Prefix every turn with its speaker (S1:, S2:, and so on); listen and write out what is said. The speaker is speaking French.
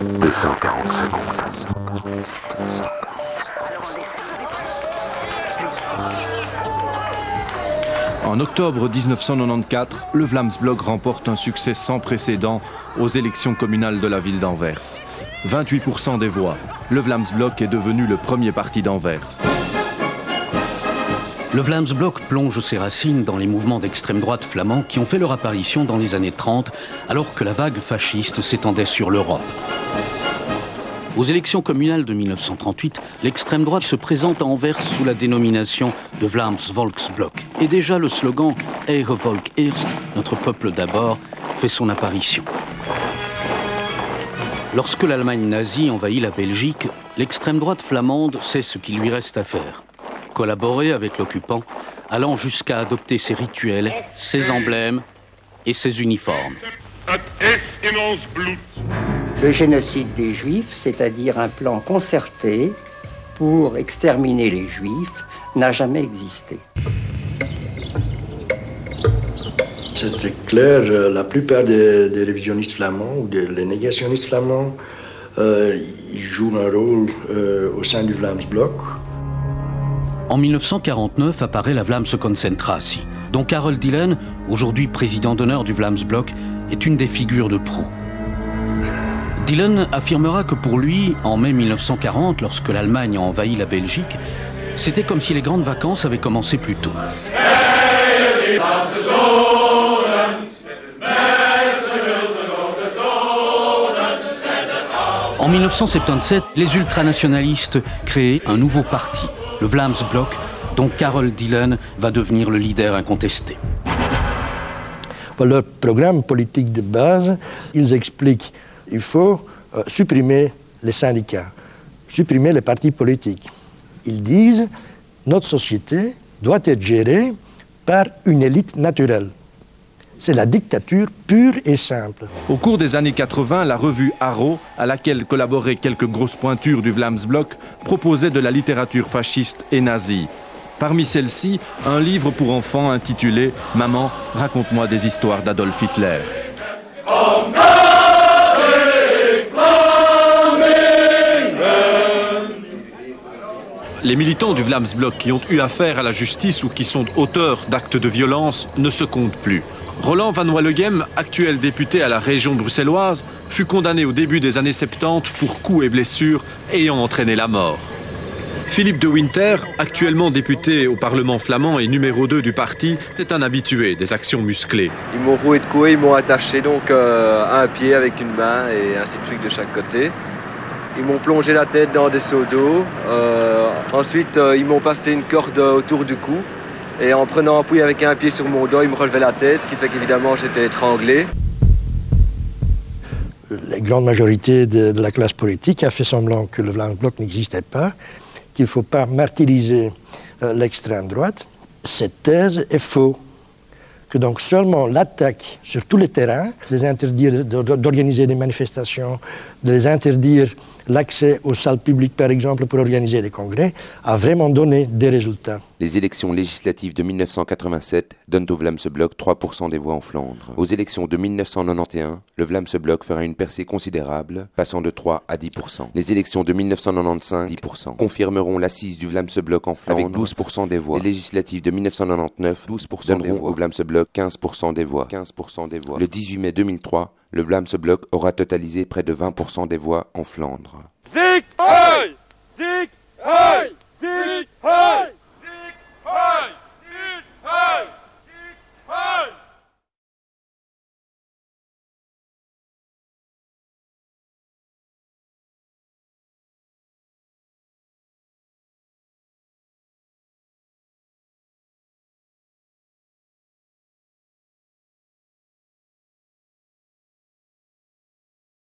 S1: 240 secondes.
S2: En octobre 1994, le Vlaamsblok remporte un succès sans précédent aux élections communales de la ville d'Anvers. 28% des voix. Le Vlaamsblok est devenu le premier parti d'Anvers.
S3: Le Vlaamsblok plonge ses racines dans les mouvements d'extrême droite flamands qui ont fait leur apparition dans les années 30, alors que la vague fasciste s'étendait sur l'Europe. Aux élections communales de 1938, l'extrême droite se présente à Anvers sous la dénomination de Vlaams Volksblok. Et déjà le slogan Eigen Volk eerst, notre peuple d'abord, fait son apparition. Lorsque l'Allemagne nazie envahit la Belgique, l'extrême droite flamande sait ce qu'il lui reste à faire. Collaborer avec l'occupant, allant jusqu'à adopter ses rituels, ses emblèmes et ses uniformes.
S4: Le génocide des Juifs, c'est-à-dire un plan concerté pour exterminer les Juifs, n'a jamais existé.
S5: C'est clair, euh, la plupart des, révisionnistes flamands ou des négationnistes flamands, euh, ils jouent un rôle euh, au sein du Vlaamsblok.
S3: En 1949 apparaît la Vlaamse Concentratie, dont Karel Dillen, aujourd'hui président d'honneur du Vlaamsblok, est une des figures de proue. Dylan affirmera que pour lui, en mai 1940, lorsque l'Allemagne a envahi la Belgique, c'était comme si les grandes vacances avaient commencé plus tôt. En 1977, les ultranationalistes créent un nouveau parti, le Vlaamsblok, dont Karel Dylan va devenir le leader incontesté.
S5: leur programme politique de base, ils expliquent il faut euh, supprimer les syndicats, supprimer les partis politiques. Ils disent notre société doit être gérée par une élite naturelle. C'est la dictature pure et simple.
S2: Au cours des années 80, la revue Arrow, à laquelle collaboraient quelques grosses pointures du Vlaamsblok, proposait de la littérature fasciste et nazie. Parmi celles-ci, un livre pour enfants intitulé Maman, raconte-moi des histoires d'Adolf Hitler. Les militants du Vlaamsblok qui ont eu affaire à la justice ou qui sont auteurs d'actes de violence ne se comptent plus. Roland Van Wallegem, actuel député à la région bruxelloise, fut condamné au début des années 70 pour coups et blessures ayant entraîné la mort. Philippe de Winter, actuellement député au Parlement flamand et numéro 2 du parti, est un habitué des actions musclées.
S6: Ils m'ont roué de coups, ils m'ont attaché donc euh, un pied avec une main et ainsi de suite de chaque côté. Ils m'ont plongé la tête dans des seaux d'eau. Euh, ensuite, euh, ils m'ont passé une corde autour du cou. Et en prenant appui avec un pied sur mon dos, ils me relevaient la tête, ce qui fait qu'évidemment j'étais étranglé.
S5: La grande majorité de, la classe politique a fait semblant que le Bloc n'existait pas, qu'il ne faut pas martyriser euh, l'extrême droite. Cette thèse est fausse que donc seulement l'attaque sur tous les terrains, les interdire d'organiser des manifestations, de les interdire l'accès aux salles publiques, par exemple, pour organiser des congrès, a vraiment donné des résultats.
S7: Les élections législatives de 1987 donnent au Vlaamse Bloc 3% des voix en Flandre. Aux élections de 1991, le Vlaamse Bloc fera une percée considérable, passant de 3 à 10%. Les élections de 1995, 10%, confirmeront l'assise du Vlaamse Bloc en Flandre avec 12% des voix. Les législatives de 1999, 12% donneront au Vlaamse Bloc 15% des voix. 15% des voix. Le 18 mai 2003, le Vlaamse Bloc aura totalisé près de 20% des voix en Flandre.